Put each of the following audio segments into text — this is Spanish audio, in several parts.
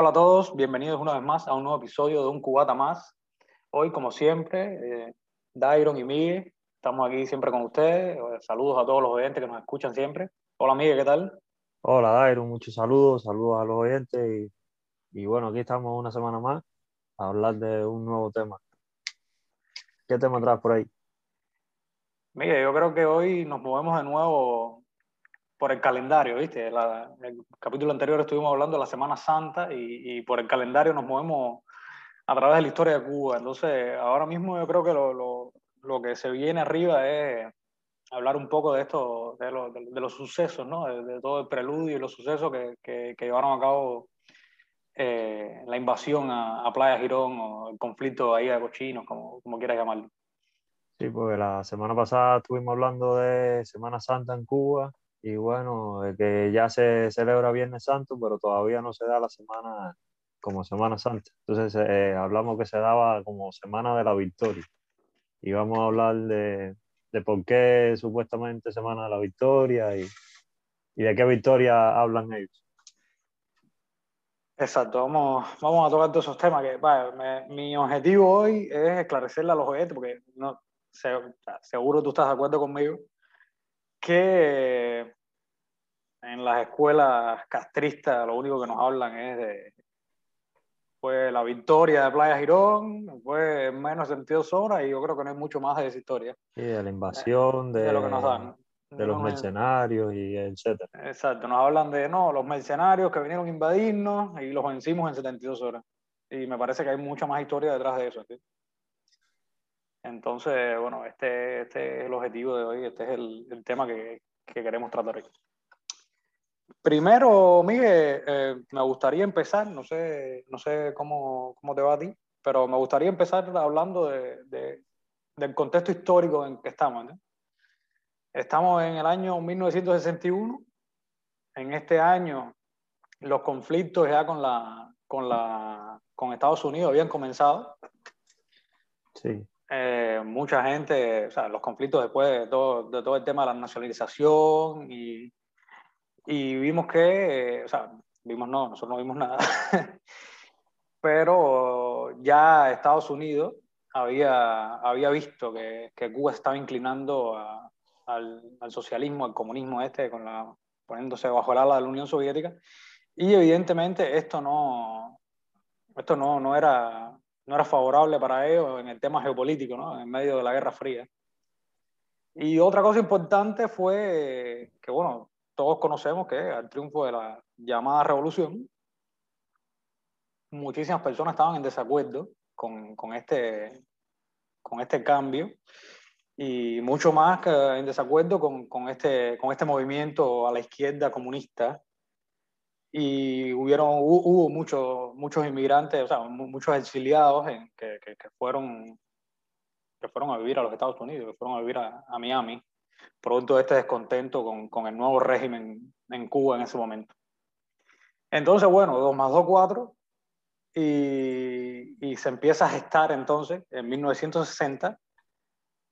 Hola a todos, bienvenidos una vez más a un nuevo episodio de Un Cubata Más. Hoy, como siempre, eh, Dairon y Miguel, estamos aquí siempre con ustedes. Eh, saludos a todos los oyentes que nos escuchan siempre. Hola Miguel, ¿qué tal? Hola Dairon, muchos saludos, saludos a los oyentes y, y bueno, aquí estamos una semana más a hablar de un nuevo tema. ¿Qué tema traes por ahí? Miguel, yo creo que hoy nos movemos de nuevo por el calendario, ¿viste? La, el capítulo anterior estuvimos hablando de la Semana Santa y, y, por el calendario nos movemos a través de la historia de Cuba. Entonces, ahora mismo yo creo que lo, lo, lo que se viene arriba es hablar un poco de esto, de, lo, de, de los sucesos, ¿no? De, de, todo el preludio y los sucesos que, que, que llevaron a cabo eh, la invasión a, a, Playa Girón o el conflicto ahí de Cochinos, como, como quieras llamarlo. Sí, porque la semana pasada estuvimos hablando de Semana Santa en Cuba y bueno, que ya se celebra Viernes Santo, pero todavía no se da la semana como Semana Santa. Entonces eh, hablamos que se daba como Semana de la Victoria. Y vamos a hablar de, de por qué supuestamente Semana de la Victoria y, y de qué victoria hablan ellos. Exacto, vamos, vamos a tocar todos esos temas. que vaya, me, Mi objetivo hoy es esclarecerle a los oyentes, porque no, se, seguro tú estás de acuerdo conmigo, que en las escuelas castristas lo único que nos hablan es de fue la victoria de Playa Girón, fue en menos de 72 horas y yo creo que no hay mucho más de esa historia. Sí, de la invasión, de, de lo que nos dan. De los mercenarios y etcétera. Exacto, nos hablan de no, los mercenarios que vinieron a invadirnos y los vencimos en 72 horas. Y me parece que hay mucha más historia detrás de eso. ¿sí? Entonces, bueno, este, este, es el objetivo de hoy, este es el, el tema que, que, queremos tratar hoy. Primero, Miguel, eh, me gustaría empezar, no sé, no sé cómo, cómo, te va a ti, pero me gustaría empezar hablando de, de, del contexto histórico en que estamos. ¿no? Estamos en el año 1961, en este año los conflictos ya con, la, con, la, con Estados Unidos habían comenzado. Sí eh, mucha gente, o sea, los conflictos después de todo, de todo el tema de la nacionalización y, y vimos que, eh, o sea, vimos no, nosotros no vimos nada, pero ya Estados Unidos había, había visto que, que Cuba estaba inclinando a, al, al, socialismo, al comunismo este, con la, poniéndose bajo el ala de la Unión Soviética, y evidentemente esto no, esto no, no era no era favorable para ellos en el tema geopolítico, ¿no? en medio de la Guerra Fría. Y otra cosa importante fue que, bueno, todos conocemos que al triunfo de la llamada revolución, muchísimas personas estaban en desacuerdo con, con, este, con este cambio y mucho más en desacuerdo con, con, este, con este movimiento a la izquierda comunista y hubieron, hubo muchos, muchos inmigrantes, o sea, muchos exiliados en, que, que, que, fueron, que fueron a vivir a los Estados Unidos, que fueron a vivir a, a Miami, producto de este descontento con, con, el nuevo régimen en Cuba en ese momento. Entonces, bueno, 2 más 2, 4, y, y se empieza a gestar entonces, en 1960,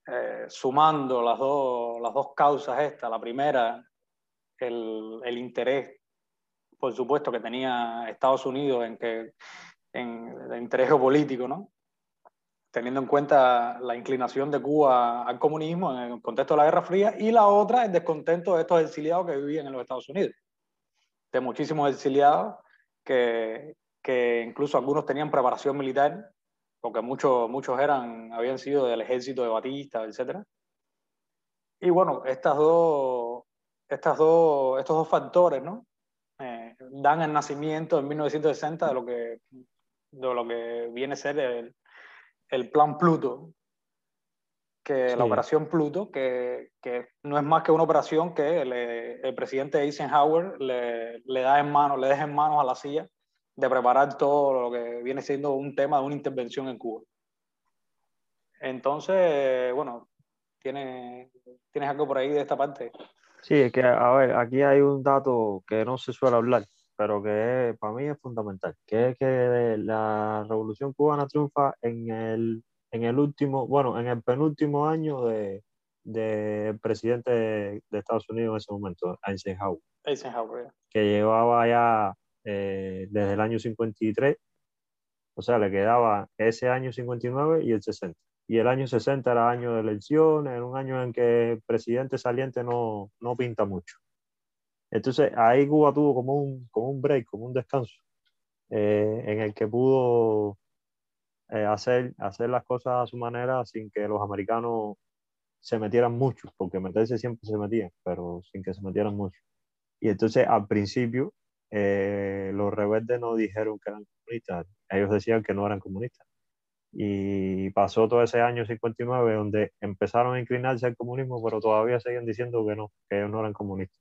eh, sumando las dos, las dos causas estas, la primera, el, el interés por supuesto, que tenía Estados Unidos en que en interés geopolítico, ¿no? teniendo en cuenta la inclinación de Cuba al comunismo en el contexto de la Guerra Fría, y la otra, el descontento de estos exiliados que vivían en los Estados Unidos, de muchísimos exiliados que, que incluso algunos tenían preparación militar, porque muchos, muchos eran, habían sido del ejército de Batista, etc. Y bueno, estas dos, estas dos, estos dos factores, ¿no? Dan el nacimiento en 1960 de lo que, de lo que viene a ser el, el plan Pluto, que sí. la operación Pluto, que, que, no es más que una operación que le, el presidente Eisenhower le, le, da en manos, le deja en manos a la CIA de preparar todo lo que viene siendo un tema de una intervención en Cuba. Entonces, bueno, ¿tienes, ¿tienes algo por ahí de esta parte? Sí, es que, a ver, aquí hay un dato que no se suele hablar, pero que para mí es fundamental, que es que la revolución cubana triunfa en el, en el último, bueno, en el penúltimo año de, del de presidente de Estados Unidos en ese momento, Eisenhower. Eisenhower. Que llevaba ya eh, desde el año 53, o sea, le quedaba ese año 59 y el 60. Y el año 60 era año de elecciones, era un año en que el presidente saliente no, no pinta mucho. Entonces ahí Cuba tuvo como un, como un break, como un descanso, eh, en el que pudo eh, hacer, hacer las cosas a su manera sin que los americanos se metieran mucho, porque meterse siempre se metían, pero sin que se metieran mucho. Y entonces al principio eh, los rebeldes no dijeron que eran comunistas, ellos decían que no eran comunistas. Y pasó todo ese año 59 donde empezaron a inclinarse al comunismo, pero todavía seguían diciendo que no, que ellos no eran comunistas.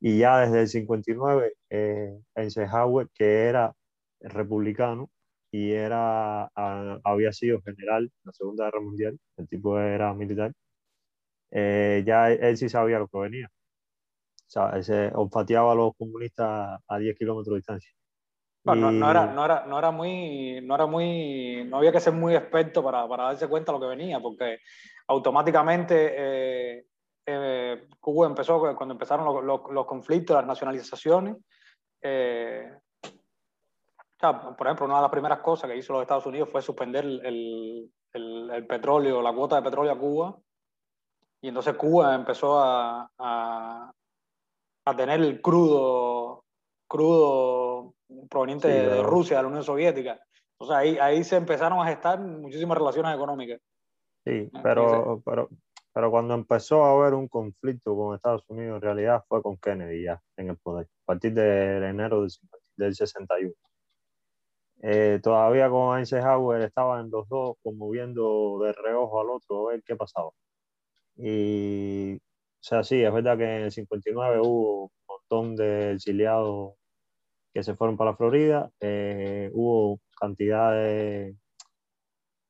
Y ya desde el 59, eh, Eisenhower, que era republicano y era, había sido general en la Segunda Guerra Mundial, el tipo era militar, eh, ya él sí sabía lo que venía. O sea, se olfateaba a los comunistas a 10 kilómetros de distancia. No, no, era, no, era, no era muy, no era muy, no había que ser muy experto para, para darse cuenta de lo que venía, porque automáticamente eh, eh, Cuba empezó, cuando empezaron los, los, conflictos, las nacionalizaciones, eh, por ejemplo, una de las primeras cosas que hizo los Estados Unidos fue suspender el, el, el, petróleo, la cuota de petróleo a Cuba, y entonces Cuba empezó a, a, a tener el crudo, crudo proveniente de, Rusia, de la Unión Soviética. O sea, ahí, ahí se empezaron a gestar muchísimas relaciones económicas. Sí, pero, pero pero cuando empezó a haber un conflicto con Estados Unidos, en realidad fue con Kennedy ya en el poder, a partir de enero del, 61. Eh, todavía con Eisenhower estaban los dos como viendo de reojo al otro a ver qué pasaba. Y, o sea, sí, es verdad que en el 59 hubo un montón de exiliados que se fueron para Florida, eh, hubo cantidad de,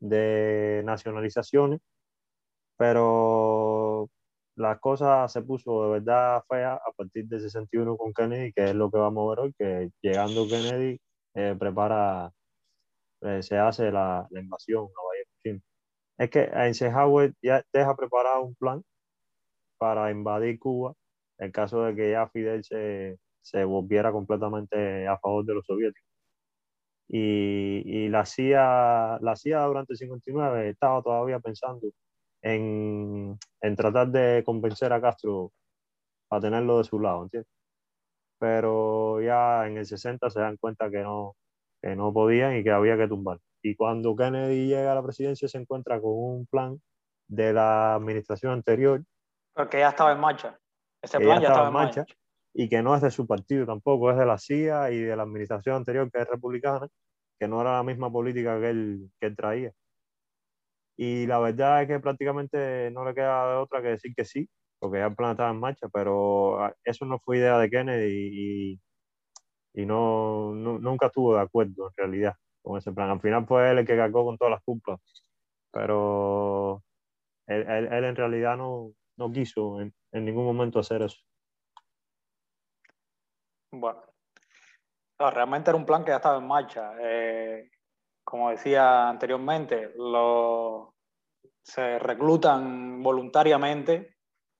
de nacionalizaciones pero la cosa se puso de verdad fea a partir del 61 con Kennedy, que es lo que vamos a ver hoy, que llegando Kennedy eh, prepara, eh, se hace la, la invasión a Bahía Es que Eisenhower ya deja preparado un plan para invadir Cuba en caso de que ya Fidel se, se volviera completamente a favor de los soviéticos. Y, y la, CIA, la CIA durante el 59 estaba todavía pensando en, en, tratar de convencer a Castro para tenerlo de su lado, ¿entiendes? Pero ya en el 60 se dan cuenta que no, que no podían y que había que tumbar. Y cuando Kennedy llega a la presidencia se encuentra con un plan de la administración anterior. Porque ya estaba en marcha. Ese plan ya, estaba, en marcha, Y que no es de su partido tampoco, es de la CIA y de la administración anterior que es republicana, que no era la misma política que él, que él traía. Y la verdad es que prácticamente no le queda de otra que decir que sí, porque ya el plan estaba en marcha, pero ah, eso no fue idea de Kennedy y, y no, nunca estuvo de acuerdo en realidad con ese plan. Al final fue él el que cargó con todas las culpas, pero él, él, en realidad no, no quiso en, ningún momento hacer eso. Bueno, realmente era un plan que ya estaba en marcha. Eh, como decía anteriormente, se reclutan voluntariamente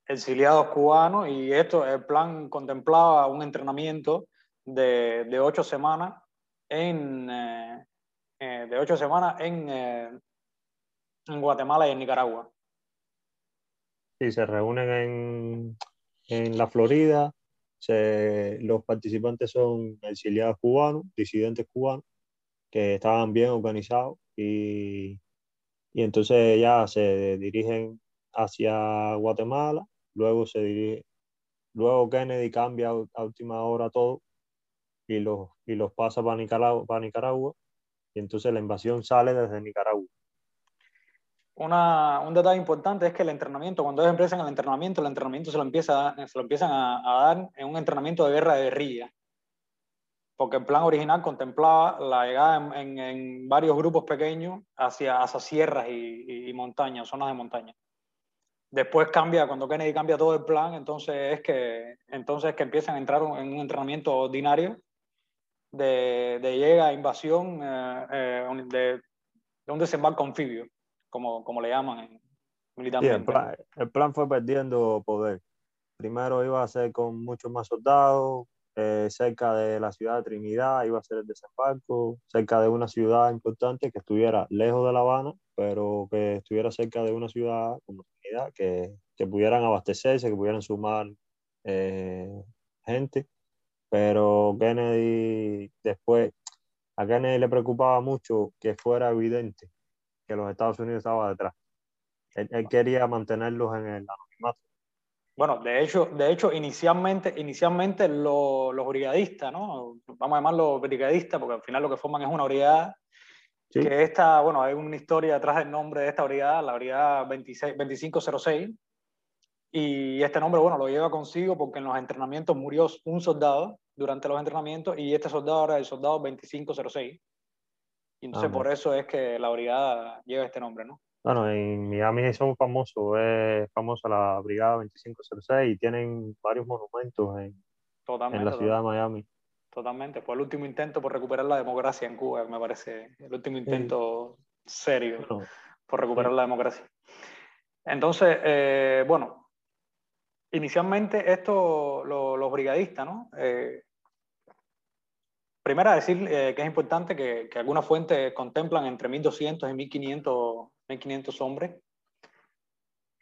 exiliados cubanos y esto, el plan contemplaba un entrenamiento de, ocho semanas en, eh, eh, ocho semanas eh, en Guatemala y en Nicaragua. Sí, se reúnen en, en la Florida, los participantes son exiliados cubanos, disidentes cubanos, que estaban bien organizados y, y entonces ya se dirigen hacia Guatemala, luego se dirige, luego Kennedy cambia a última hora todo y los, y los pasa para Nicaragua, para Nicaragua y entonces la invasión sale desde Nicaragua. Una, un detalle importante es que el entrenamiento, cuando ellos empiezan el entrenamiento, el entrenamiento se lo, empieza, se lo empiezan a, a dar en un entrenamiento de guerra de guerrilla porque el plan original contemplaba la llegada en, en, varios grupos pequeños hacia, hacia sierras y, y, montañas, zonas de montaña. Después cambia, cuando Kennedy cambia todo el plan, entonces es que, entonces que empiezan a entrar en un entrenamiento ordinario de, de llega, invasión, eh, eh, de, de, un desembarco anfibio, como, como le llaman militarmente. el, plan, el plan fue perdiendo poder. Primero iba a ser con muchos más soldados, eh, cerca de la ciudad de Trinidad, iba a ser el desembarco, cerca de una ciudad importante que estuviera lejos de La Habana, pero que estuviera cerca de una ciudad como Trinidad, que, pudieran abastecerse, que pudieran sumar eh, gente. Pero Kennedy después, a Kennedy le preocupaba mucho que fuera evidente que los Estados Unidos estaban detrás. Él, él quería mantenerlos en el anonimato bueno, de hecho, de hecho inicialmente, inicialmente los, los brigadistas, ¿no? Vamos a llamarlos brigadistas porque al final lo que forman es una brigada. Que esta, bueno, hay una historia detrás del nombre de esta brigada, la brigada 26, 2506. Y este nombre, bueno, lo lleva consigo porque en los entrenamientos murió un soldado durante los entrenamientos y este soldado era el soldado 2506. Y entonces ah, por eso es que la brigada lleva este nombre, ¿no? Bueno, en Miami son famosos, es famosa la Brigada 2506 y tienen varios monumentos en, en la ciudad de Miami. Totalmente, fue el último intento por recuperar la democracia en Cuba, me parece, el último intento serio por recuperar la democracia. Entonces, eh, bueno, inicialmente esto, los brigadistas, ¿no? Eh, primero decir eh, que es importante que, que, algunas fuentes contemplan entre 1.200 y 1.500 1.500 hombres.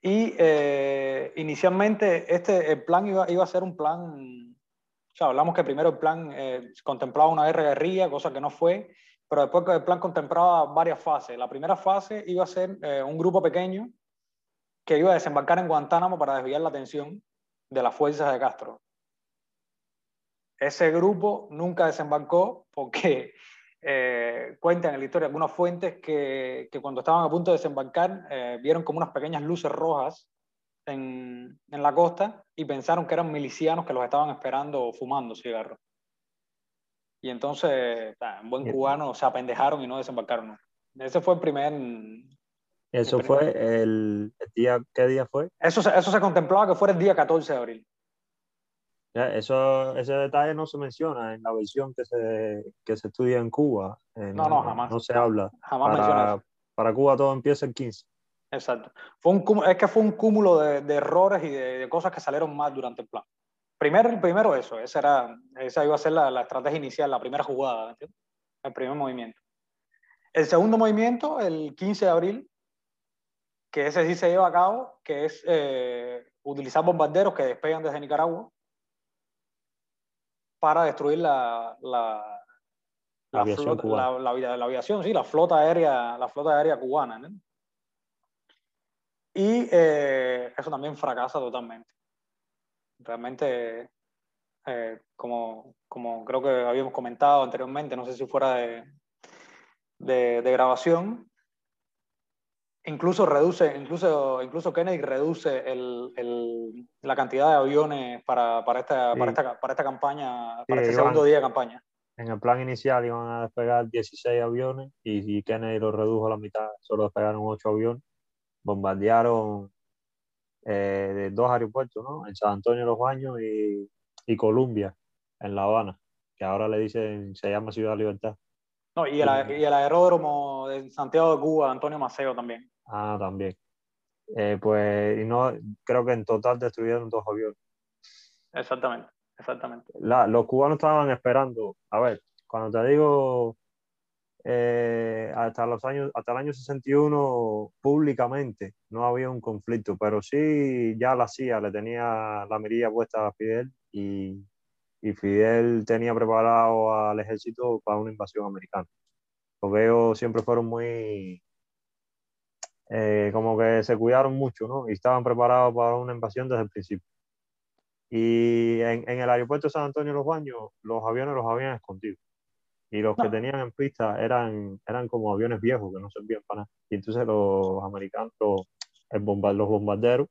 Y eh, inicialmente este, el plan iba, iba, a ser un plan, o sea, hablamos que primero el plan eh, contemplaba una guerra guerrilla, cosa que no fue, pero después el plan contemplaba varias fases. La primera fase iba a ser eh, un grupo pequeño que iba a desembarcar en Guantánamo para desviar la atención de las fuerzas de Castro. Ese grupo nunca desembarcó porque eh, cuentan en la historia algunas fuentes que, que, cuando estaban a punto de desembarcar eh, vieron como unas pequeñas luces rojas en, en, la costa y pensaron que eran milicianos que los estaban esperando fumando cigarros. Y entonces, en buen cubano, se apendejaron y no desembarcaron. Ese fue el primer... ¿Eso fue el, día, qué día fue? Eso, eso se contemplaba que fuera el día 14 de abril. Eso, ese detalle no se menciona en la versión que se, que se estudia en Cuba. no, no, jamás. No se habla. Jamás para, para Cuba todo empieza el 15. Exacto. Fue un, es que fue un cúmulo de, de errores y de, cosas que salieron mal durante el plan. Primero, primero eso, esa, era, esa iba a ser la, la estrategia inicial, la primera jugada, el primer movimiento. El segundo movimiento, el 15 de abril, que ese sí se lleva a cabo, que es eh, utilizar bombarderos que despegan desde Nicaragua para destruir la, la, la, aviación, flota, la, aviación, sí, la flota aérea, la flota aérea cubana. Y eh, eso también fracasa totalmente. Realmente, eh, como, como creo que habíamos comentado anteriormente, no sé si fuera de, de, de grabación, incluso reduce, incluso, incluso Kennedy reduce el, el, la cantidad de aviones para, para, esta, para, esta, para esta campaña, para este segundo día de campaña. En el plan inicial iban a despegar 16 aviones y, y Kennedy lo redujo a la mitad, solo despegaron 8 aviones. Bombardearon eh, dos aeropuertos, ¿no? En San Antonio de los Baños y, y Columbia, en La Habana, que ahora le dicen, se llama Ciudad Libertad. No, y el, y el aeródromo de Santiago de Cuba, Antonio Maceo también. Ah, también. Eh, pues, y no, creo que en total destruyeron dos aviones. Exactamente, exactamente. La, los cubanos estaban esperando, a ver, cuando te digo eh, hasta los años, hasta el año 61 públicamente no había un conflicto, pero sí ya la CIA le tenía la mirilla puesta a Fidel y, y Fidel tenía preparado al ejército para una invasión americana. Los veo siempre fueron muy eh, como que se cuidaron mucho, ¿no? Y estaban preparados para una invasión desde el principio. Y en, en el aeropuerto de San Antonio de los Baños, los aviones los habían escondido. Y los que tenían en pista eran, eran como aviones viejos que no servían para nada. Y entonces los americanos, los, el los bombarderos,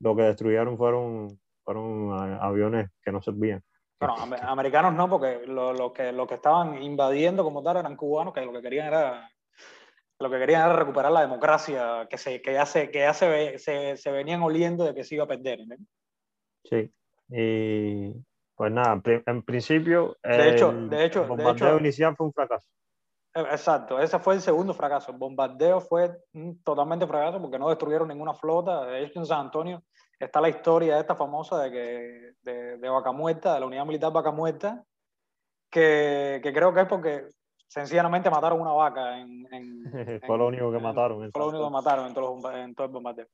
lo que destruyeron fueron, fueron aviones que no servían. Bueno, americanos no, porque lo, lo, que, lo que estaban invadiendo como tal eran cubanos, que lo que querían era lo que querían era recuperar la democracia que, se, que ya, se, que ya se, se, se venían oliendo de que se iba a perder. Sí, y pues nada, en principio de hecho, de hecho, el bombardeo inicial fue un fracaso. Eh, exacto, ese fue el segundo fracaso. El bombardeo fue totalmente fracaso porque no destruyeron ninguna flota. De hecho, en San Antonio está la historia esta famosa de, que, de, de Vaca Muerta, de la unidad militar Vaca Muerta, que, que creo que es porque sencillamente mataron una vaca. En, en, fue lo único que mataron. Fue lo único que mataron en, en todo el bombardeo.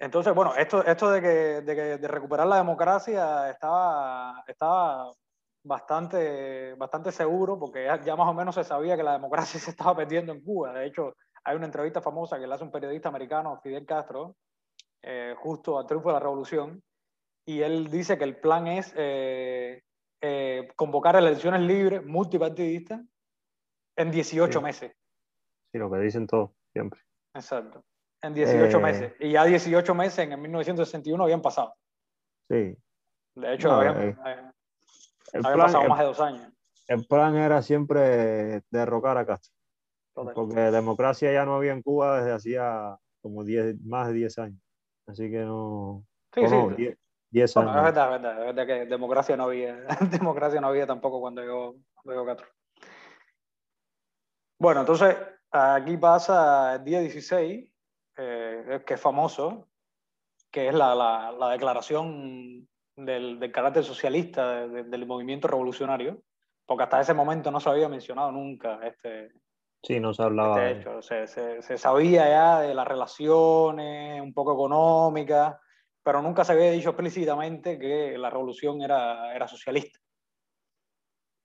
Entonces, bueno, esto, esto de, que, de, que, de recuperar la democracia estaba, estaba bastante, bastante seguro porque ya, ya, más o menos se sabía que la democracia se estaba perdiendo en Cuba. De hecho, hay una entrevista famosa que le hace un periodista americano, Fidel Castro, eh, justo al triunfo de la revolución, y él dice que el plan es eh, eh, convocar elecciones libres, multipartidistas, en 18 sí. meses. Sí, lo que dicen todos, siempre. Exacto. En 18 meses. Y ya 18 meses en el 1961 habían pasado. Sí. De hecho, no, habían, el habían plan, pasado el, más de dos años. El plan era siempre derrocar a Castro. Total. Porque democracia ya no había en Cuba desde hacía como 10, más de 10 años. Así que no. Sí, sí. No, 10, 10 años. Bueno, es verdad, es verdad, es verdad que democracia no había, democracia no había tampoco cuando llegó, cuando llegó Castro. Bueno, entonces aquí pasa el día 16, eh, que es famoso, que es la, la, la declaración del, del, carácter socialista de, de, del movimiento revolucionario, porque hasta ese momento no se había mencionado nunca este, Sí, no se hablaba. Este hecho. Se, se, se, sabía ya de las relaciones un poco económicas, pero nunca se había dicho explícitamente que la revolución era, era socialista.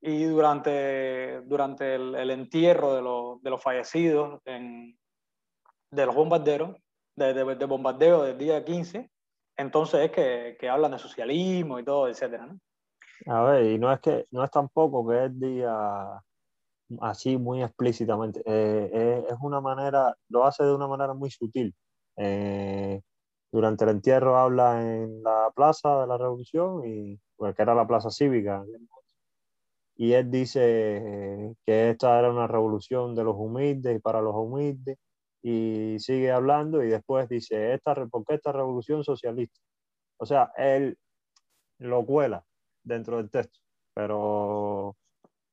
Y durante, durante el, el entierro de, lo, de, los fallecidos, en, de los bombarderos, de, de, de, bombardeo del día 15, entonces es que, que hablan de socialismo y todo, etcétera, ¿no? A ver, y no es que no es tampoco que es día así muy explícitamente. Eh, eh, es una manera, lo hace de una manera muy sutil. Eh, durante el entierro habla en la plaza de la revolución, y, pues, que era la plaza cívica. Y él dice que esta era una revolución de los humildes y para los humildes. Y sigue hablando y después dice, esta, ¿por qué esta revolución socialista? O sea, él lo cuela dentro del texto, pero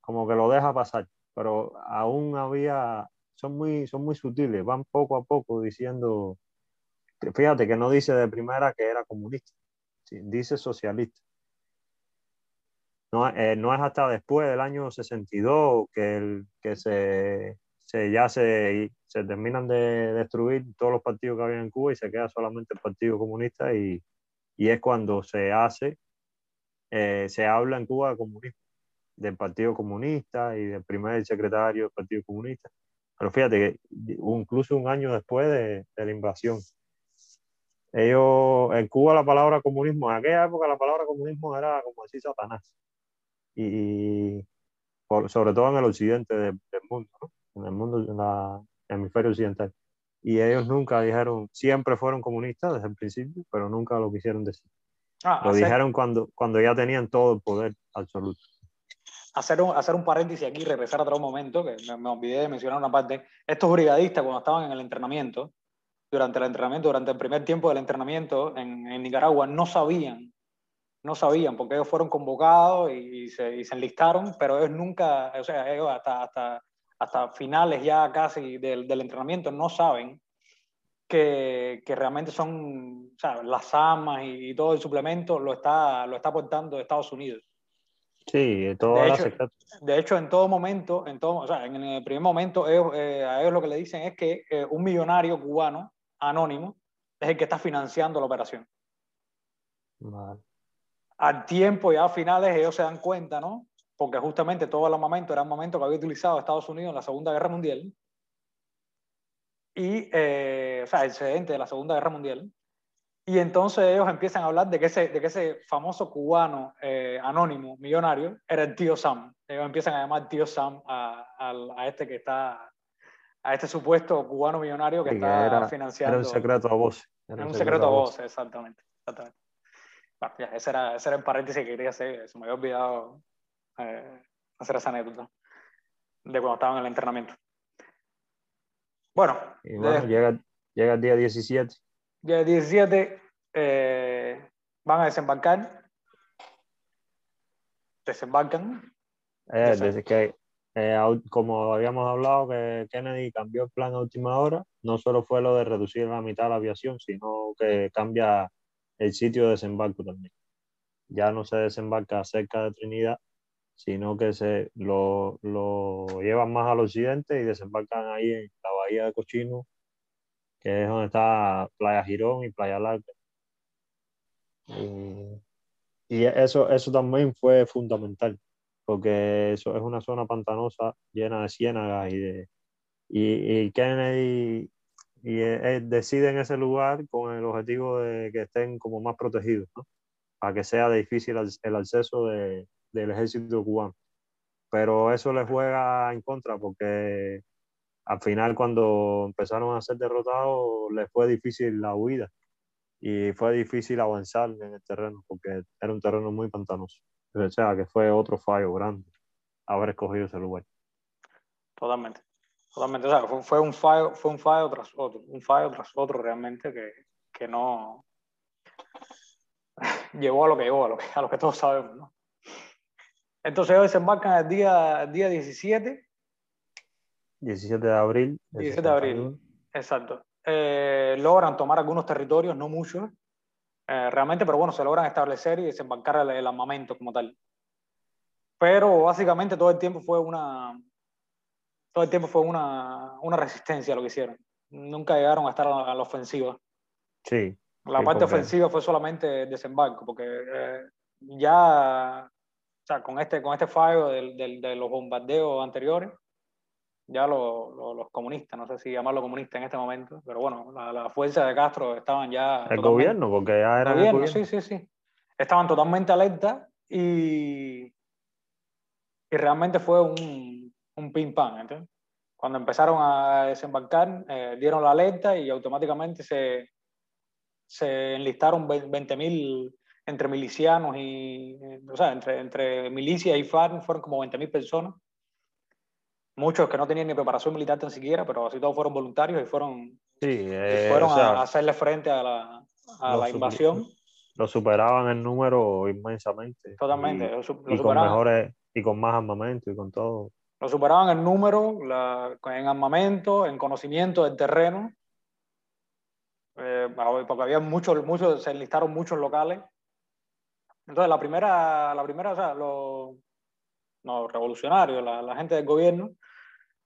como que lo deja pasar pero aún había, son muy, son muy sutiles, van poco a poco diciendo, fíjate que no dice de primera que era comunista, dice socialista. No, eh, no es hasta después del año 62 que, el, que se, se, ya se, se terminan de destruir todos los partidos que había en Cuba y se queda solamente el Partido Comunista y, y es cuando se hace, eh, se habla en Cuba de comunismo del Partido Comunista y del primer secretario del Partido Comunista. Pero fíjate que incluso un año después de, de, la invasión, ellos, en Cuba la palabra comunismo, en aquella época la palabra comunismo era como decir Satanás. Y por, sobre todo en el occidente de, del mundo, ¿no? en el mundo, en la hemisferio occidental. Y ellos nunca dijeron, siempre fueron comunistas desde el principio, pero nunca lo quisieron decir. Ah, lo dijeron cuando, cuando ya tenían todo el poder absoluto hacer un, hacer un paréntesis aquí, regresar a otro momento, que me, me, olvidé de mencionar una parte. Estos brigadistas, cuando estaban en el entrenamiento, durante el entrenamiento, durante el primer tiempo del entrenamiento en, en Nicaragua, no sabían, no sabían, porque ellos fueron convocados y, y, se, y, se, enlistaron, pero ellos nunca, o sea, ellos hasta, hasta, hasta finales ya casi del, del entrenamiento no saben que, que, realmente son, o sea, las armas y, y, todo el suplemento lo está, lo está aportando Estados Unidos. Sí, de hecho, de hecho, en todo momento, en, todo, o sea, en el primer momento, ellos, eh, a ellos lo que le dicen es que eh, un millonario cubano anónimo es el que está financiando la operación. Vale. Al tiempo, ya a finales, ellos se dan cuenta, ¿no? Porque justamente todo el armamento era un momento que había utilizado Estados Unidos en la Segunda Guerra Mundial. Y, eh, o sea, el excedente de la Segunda Guerra Mundial. Y entonces ellos empiezan a hablar de que ese, de que ese famoso cubano eh, anónimo, millonario, era el tío Sam. Ellos empiezan a llamar tío Sam a, a, a este que está, a este supuesto cubano millonario que sí, está era, financiando. Era un secreto a voz. Era un, un secreto, a voz, exactamente. exactamente. Bueno, ya, ese, era, ese era el paréntesis que quería hacer. Se me había olvidado eh, hacer esa anécdota de cuando estaban en el entrenamiento. Bueno, y bueno de, llega, llega el día 17 día 17 eh, van a desembarcar. Desembarcan. Eh, desde que eh, como habíamos hablado, que Kennedy cambió el plan a última hora, no solo fue lo de reducir la mitad la aviación, sino que cambia el sitio de desembarco también. Ya no se desembarca cerca de Trinidad, sino que se lo, lo llevan más al occidente y desembarcan ahí en la bahía de Cochino, que es donde está Playa Girón y Playa Larga. Y, y eso, eso también fue fundamental porque eso es una zona pantanosa llena de ciénagas y de y, Kennedy y, decide en ese lugar con el objetivo de que estén como más protegidos, ¿no? para que sea difícil el acceso de, del ejército cubano. Pero eso le juega en contra porque al final cuando empezaron a ser derrotados les fue difícil la huida y fue difícil avanzar en el terreno porque era un terreno muy pantanoso. O sea, que fue otro fallo grande haber escogido ese lugar. Totalmente. Totalmente. O sea, fue, un fallo, fue un fallo tras otro, un fallo tras otro realmente que, que no llevó a lo que llevó, a lo que, a lo que todos sabemos, ¿no? Entonces ellos desembarcan el día, día 17. 17 de abril. 17 de abril, exacto. Eh, logran tomar algunos territorios, no muchos, eh, realmente, pero bueno, se logran establecer y desembarcar el, armamento como tal. Pero básicamente todo el tiempo fue una, todo el tiempo fue una, una resistencia lo que hicieron. Nunca llegaron a estar a la, ofensiva. Sí. La parte ofensiva fue solamente desembarco, porque eh, ya, o sea, con este, con este fallo de los bombardeos anteriores, ya los comunistas, no sé si llamarlo comunista en este momento, pero bueno, la, la fuerza de Castro estaban ya... El gobierno, porque ya era... El gobierno, sí, sí, sí. Estaban totalmente alerta y, y realmente fue un, un ping-pong, Cuando empezaron a desembarcar, eh, dieron la alerta y automáticamente se, se enlistaron 20.000 entre milicianos y, o sea, entre, entre milicias y FARC fueron como 20.000 personas muchos que no tenían ni preparación militar tan siquiera, pero así todos fueron voluntarios y fueron, eh, fueron a, hacerle frente a la, a la invasión. Lo superaban en número inmensamente. Totalmente. Y, con mejores, y con más armamento y con todo. Lo superaban en número, en armamento, en conocimiento del terreno. Eh, porque había muchos, muchos, se enlistaron muchos locales. Entonces, la primera, la primera, o sea, los no, revolucionarios, la, gente del gobierno,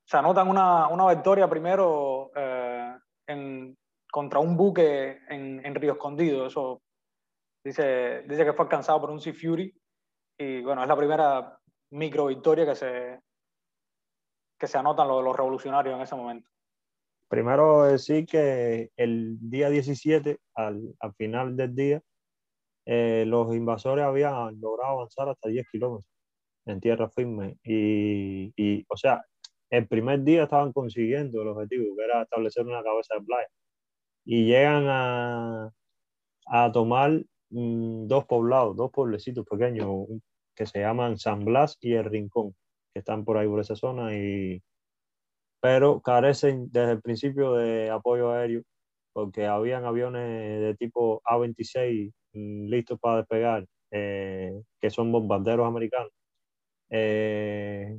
se anotan una, una victoria primero eh, en, contra un buque en, en, Río Escondido. Eso dice, dice que fue alcanzado por un Sea Fury. Y bueno, es la primera micro victoria que se, que se anotan los, los revolucionarios en ese momento. Primero decir que el día 17, al, al final del día, eh, los invasores habían logrado avanzar hasta 10 kilómetros en tierra firme. Y, y, o sea, el primer día estaban consiguiendo el objetivo, que era establecer una cabeza de playa. Y llegan a, a tomar mm, dos poblados, dos pueblecitos pequeños que se llaman San Blas y El Rincón, que están por ahí por esa zona, y, pero carecen desde el principio de apoyo aéreo, porque habían aviones de tipo A-26 mm, listos para despegar, eh, que son bombarderos americanos, eh,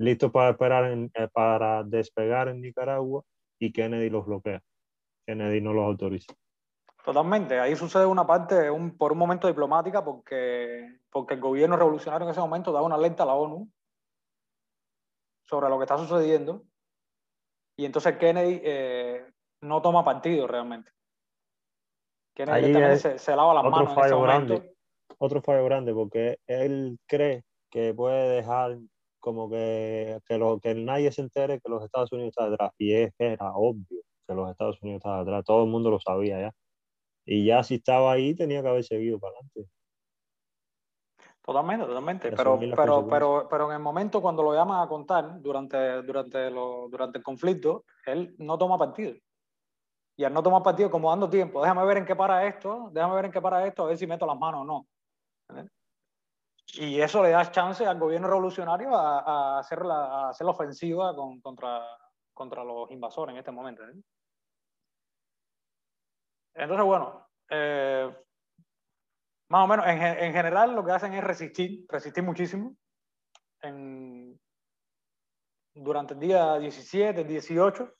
listos para, esperar eh, para despegar en Nicaragua y Kennedy los bloquea. Kennedy no los autoriza. Totalmente, ahí sucede una parte un, por un momento diplomática porque, porque el gobierno revolucionario en ese momento da una alerta a la ONU sobre lo que está sucediendo y entonces Kennedy eh, no toma partido realmente. Kennedy se, se, lava las manos en ese momento. Grande, otro fallo grande porque él cree que puede dejar como que, que, lo, que nadie se entere que los Estados Unidos están detrás. Y es que era obvio que los Estados Unidos estaban detrás, todo el mundo lo sabía ya. Y ya si estaba ahí tenía que haber seguido para adelante. Totalmente, totalmente. Pero, pero, pero, pero en el momento cuando lo llaman a contar, durante, durante, lo, durante el conflicto, él no toma partido. Y al no tomar partido, como dando tiempo, déjame ver en qué para esto, déjame ver en qué para esto, a ver si meto las manos o no. Y eso le da chance al gobierno revolucionario a, hacer, la, hacer la ofensiva contra, contra los invasores en este momento. ¿eh? Entonces, bueno, eh, más o menos, en, en, general lo que hacen es resistir, resistir muchísimo. En, durante el día 17, 18,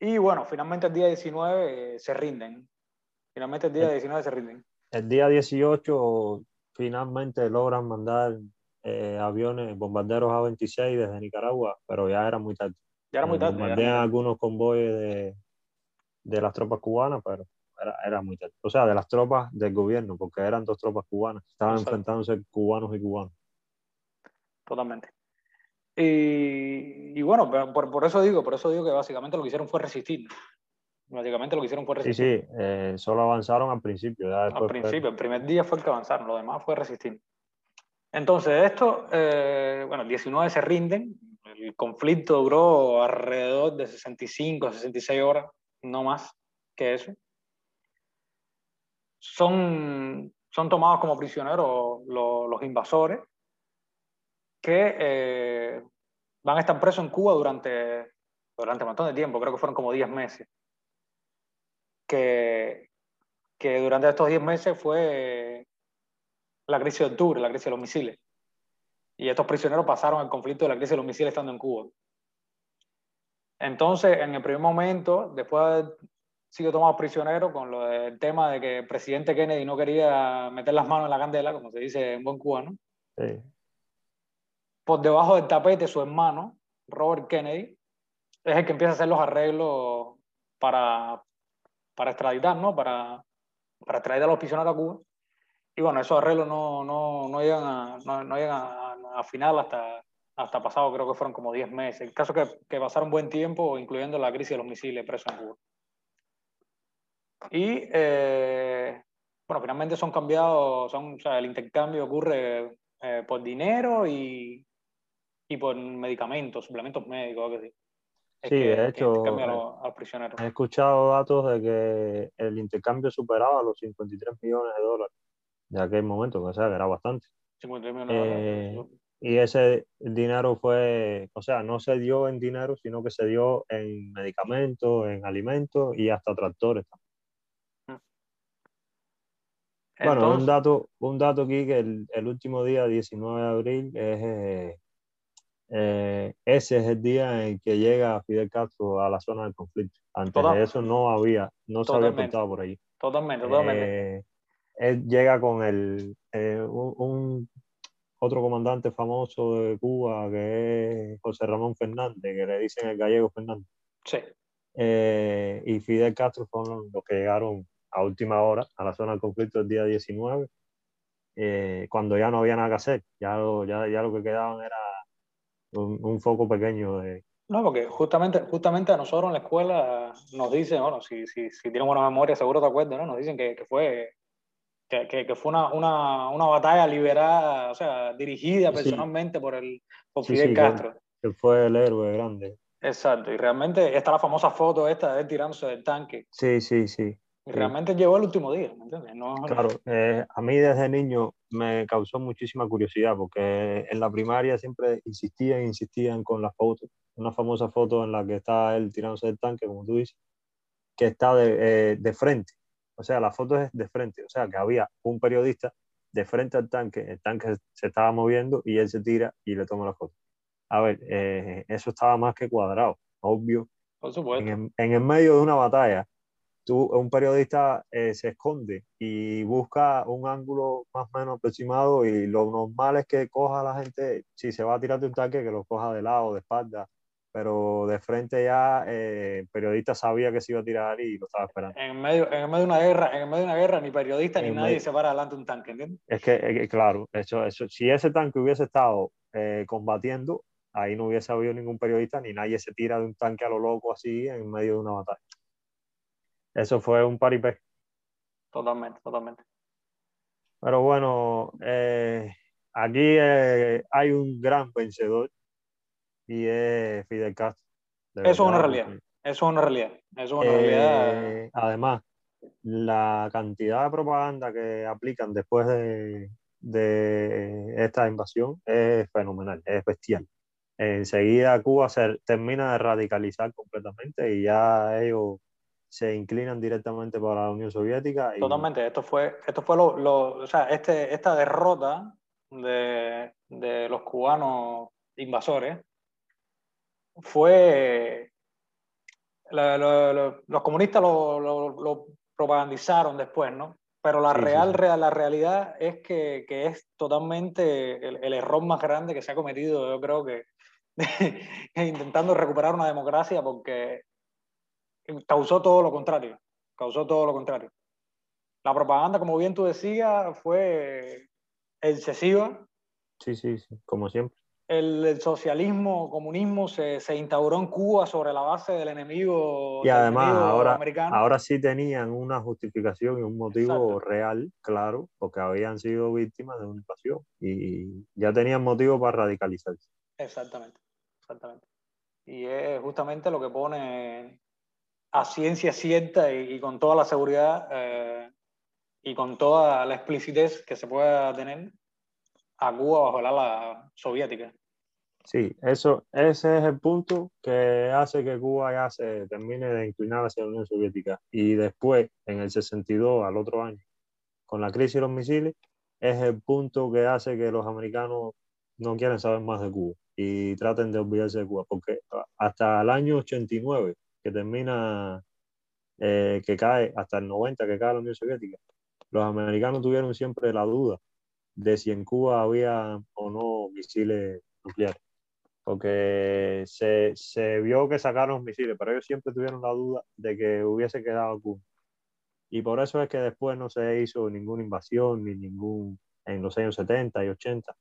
y bueno, finalmente el día 19 eh, se rinden. Finalmente el día 19 se rinden. El día 18 finalmente logran mandar eh, aviones, bombarderos A-26 desde Nicaragua, pero ya era muy tarde. Ya era muy tarde. Algunos convoyes de, de, las tropas cubanas, pero era, era, muy tarde. O sea, de las tropas del gobierno, porque eran dos tropas cubanas. Estaban enfrentándose cubanos y cubanos. Totalmente. Y, y bueno, por, por, eso digo, por eso digo que básicamente lo que hicieron fue resistir. Básicamente lo que hicieron fue resistir. Sí, sí, eh, solo avanzaron al principio. Ya al principio, el primer día fue el que avanzaron, lo demás fue resistir. Entonces, esto, eh, bueno, el 19 se rinden, el conflicto duró alrededor de 65, 66 horas, no más que eso. Son, son tomados como prisioneros los, los invasores, que eh, van a estar presos en Cuba durante, durante un montón de tiempo, creo que fueron como 10 meses. Que, que durante estos 10 meses fue la crisis de octubre, la crisis de los misiles. Y estos prisioneros pasaron el conflicto de la crisis de los misiles estando en Cuba. Entonces, en el primer momento, después de haber sido tomado prisionero con lo del tema de que el presidente Kennedy no quería meter las manos en la candela, como se dice en buen cubano, sí por debajo del tapete su hermano, Robert Kennedy, es el que empieza a hacer los arreglos para, para extraditar, ¿no? Para, para extraditar a los prisioneros a Cuba. Y bueno, esos arreglos no, no, no llegan, a, no, llegan a, final hasta, hasta pasado, creo que fueron como 10 meses. El caso que, que pasaron buen tiempo, incluyendo la crisis de los misiles presos en Cuba. Y eh, bueno, finalmente son cambiados, son, o sea, el intercambio ocurre eh, por dinero y, y por medicamentos, suplementos médicos, que sí. de hecho, he escuchado datos de que el intercambio superaba los 53 millones de dólares de aquel momento, o sea, que era bastante. 53 millones de dólares. Eh, y ese dinero fue, o sea, no se dio en dinero, sino que se dio en medicamentos, en alimentos y hasta tractores. Mm. Bueno, un dato, un dato aquí que el, el, último día, 19 de abril, es eh, eh, ese es el día en que llega Fidel Castro a la zona del conflicto. Antes de eso no había, no se había portado por allí. Totalmente, totalmente. Eh, él llega con el, eh, un, otro comandante famoso de Cuba que es José Ramón Fernández, que le dicen el gallego Fernández. Sí. y Fidel Castro fueron los que llegaron a última hora a la zona del conflicto el día 19, cuando ya no había nada que hacer. Ya ya, ya lo que quedaban era un, foco pequeño de... No, porque justamente, justamente a nosotros en la escuela nos dicen, bueno, si, si, si tienes buena memoria, seguro te acuerdas, ¿no? Nos dicen que, que fue, que, que, fue una, una, una, batalla liberada, o sea, dirigida personalmente por, el, por Fidel Castro. Que, fue el héroe grande. Exacto, y realmente está la famosa foto esta de él tirándose del tanque. Sí, sí, sí. Realmente llegó el último día, ¿me entiendes? claro, eh, a mí desde niño me causó muchísima curiosidad porque en la primaria siempre insistían, insistían con las fotos. Una famosa foto en la que está él tirándose del tanque, como tú dices, que está de, eh, de frente. O sea, la foto es de frente. O sea, que había un periodista de frente al tanque, el tanque se estaba moviendo y él se tira y le toma la foto. A ver, eh, eso estaba más que cuadrado, obvio. Por supuesto. En, en el medio de una batalla un periodista eh, se esconde y busca un ángulo más o menos aproximado y lo normal es que coja a la gente, si se va a tirar de un tanque, que lo coja de lado, de espalda, pero de frente ya eh, el periodista sabía que se iba a tirar y lo estaba esperando. En medio, en medio de una guerra, en medio de una guerra ni periodista ni nadie se para delante de un tanque, ¿entiendes? Es que, claro, eso, eso, si ese tanque hubiese estado eh, combatiendo, ahí no hubiese habido ningún periodista ni nadie se tira de un tanque a lo loco así en medio de una batalla. Eso fue un paripé. Totalmente, totalmente. Pero bueno, eh, aquí eh, hay un gran vencedor y es Fidel Castro. Eso es una realidad. Eso es una realidad. Eso es una realidad. Eh, además, la cantidad de propaganda que aplican después de, de esta invasión es fenomenal, es bestial. Enseguida Cuba se termina de radicalizar completamente y ya ellos se inclinan directamente para la Unión Soviética. Totalmente, esto fue, esto fue lo, lo, o sea, este, esta derrota de, de, los cubanos invasores fue, los comunistas lo, propagandizaron después, ¿no? Pero la, real, la realidad es que, es totalmente el, error más grande que se ha cometido, yo creo que, intentando recuperar una democracia porque causó todo lo contrario, causó todo lo contrario. La propaganda, como bien tú decías, fue excesiva. Sí, sí, sí, como siempre el, socialismo, comunismo se, se, instauró en Cuba sobre la base del enemigo, y además, ahora, americano. Ahora sí tenían una justificación y un motivo real, claro, porque habían sido víctimas de una invasión y ya tenían motivo para radicalizarse. Exactamente, exactamente. Y es justamente lo que pone a ciencia cierta y, con toda la seguridad eh, y con toda la explicitez que se pueda tener a Cuba bajo la ala soviética. Sí, eso, ese es el punto que hace que Cuba ya se termine de inclinar hacia la Unión Soviética. Y después, en el 62, al otro año, con la crisis de los misiles, es el punto que hace que los americanos no quieren saber más de Cuba y traten de olvidarse de Cuba, porque hasta el año 89, que termina, eh, que cae, hasta el 90, que cae la Unión Soviética, los americanos tuvieron siempre la duda de si en Cuba había o no misiles nucleares. Porque se, se vio que sacaron misiles, pero ellos siempre tuvieron la duda de que hubiese quedado Cuba. Y por eso es que después no se hizo ninguna invasión ni ningún en los años 70 y 80,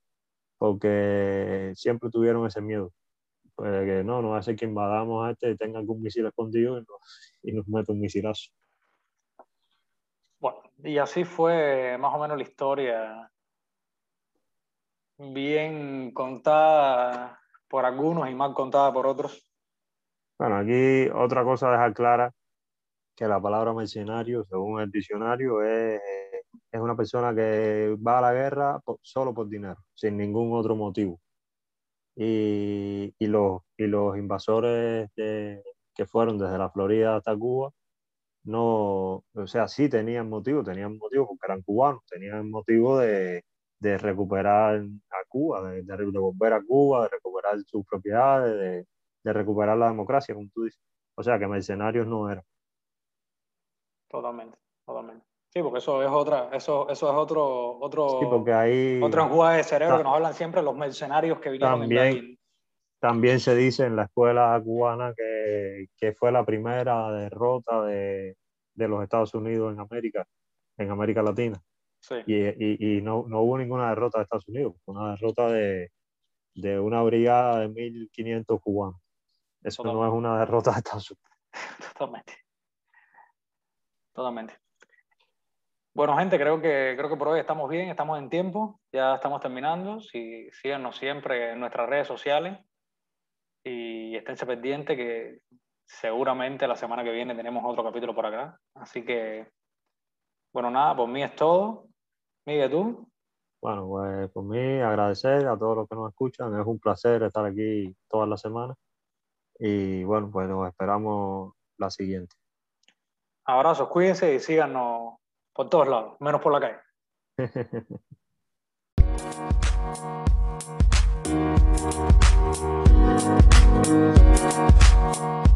porque siempre tuvieron ese miedo. Pues que no, no hace que invadamos a este y tenga algún misil escondido y nos, y nos meta un misilazo. Bueno, y así fue más o menos la historia bien contada por algunos y mal contada por otros. Bueno, aquí otra cosa a dejar clara, que la palabra mercenario, según el diccionario, es, es una persona que va a la guerra solo por dinero, sin ningún otro motivo. Y, los, y los invasores que fueron desde la Florida hasta Cuba, no, o sea, sí tenían motivo, tenían motivo porque eran cubanos, tenían motivo de, de recuperar a Cuba, de, de, volver a Cuba, de recuperar sus propiedades, de, de, recuperar la democracia, como tú dices. O sea, que mercenarios no eran. Totalmente, totalmente. Sí, porque eso es otra, eso, eso es otro, otro, sí, porque ahí, otro de cerebro que nos hablan siempre los mercenarios que vinieron también, También se dice en la escuela cubana que, que fue la primera derrota de, de los Estados Unidos en América, en América Latina. Y, y, no, no, hubo ninguna derrota de Estados Unidos, una derrota de, de una brigada de 1.500 cubanos. Eso no es una derrota de Estados Unidos. Totalmente. Totalmente. Bueno, gente, creo que, creo que por hoy estamos bien, estamos en tiempo, ya estamos terminando. Si, síganos siempre en nuestras redes sociales y esténse pendientes que seguramente la semana que viene tenemos otro capítulo por acá. Así que, bueno, nada, por mí es todo. Miguel, ¿tú? Bueno, pues por mí agradecer a todos los que nos escuchan. Es un placer estar aquí todas las semanas. Y bueno, pues nos esperamos la siguiente. Abrazos, cuídense y síganos por todos lados, menos por la calle.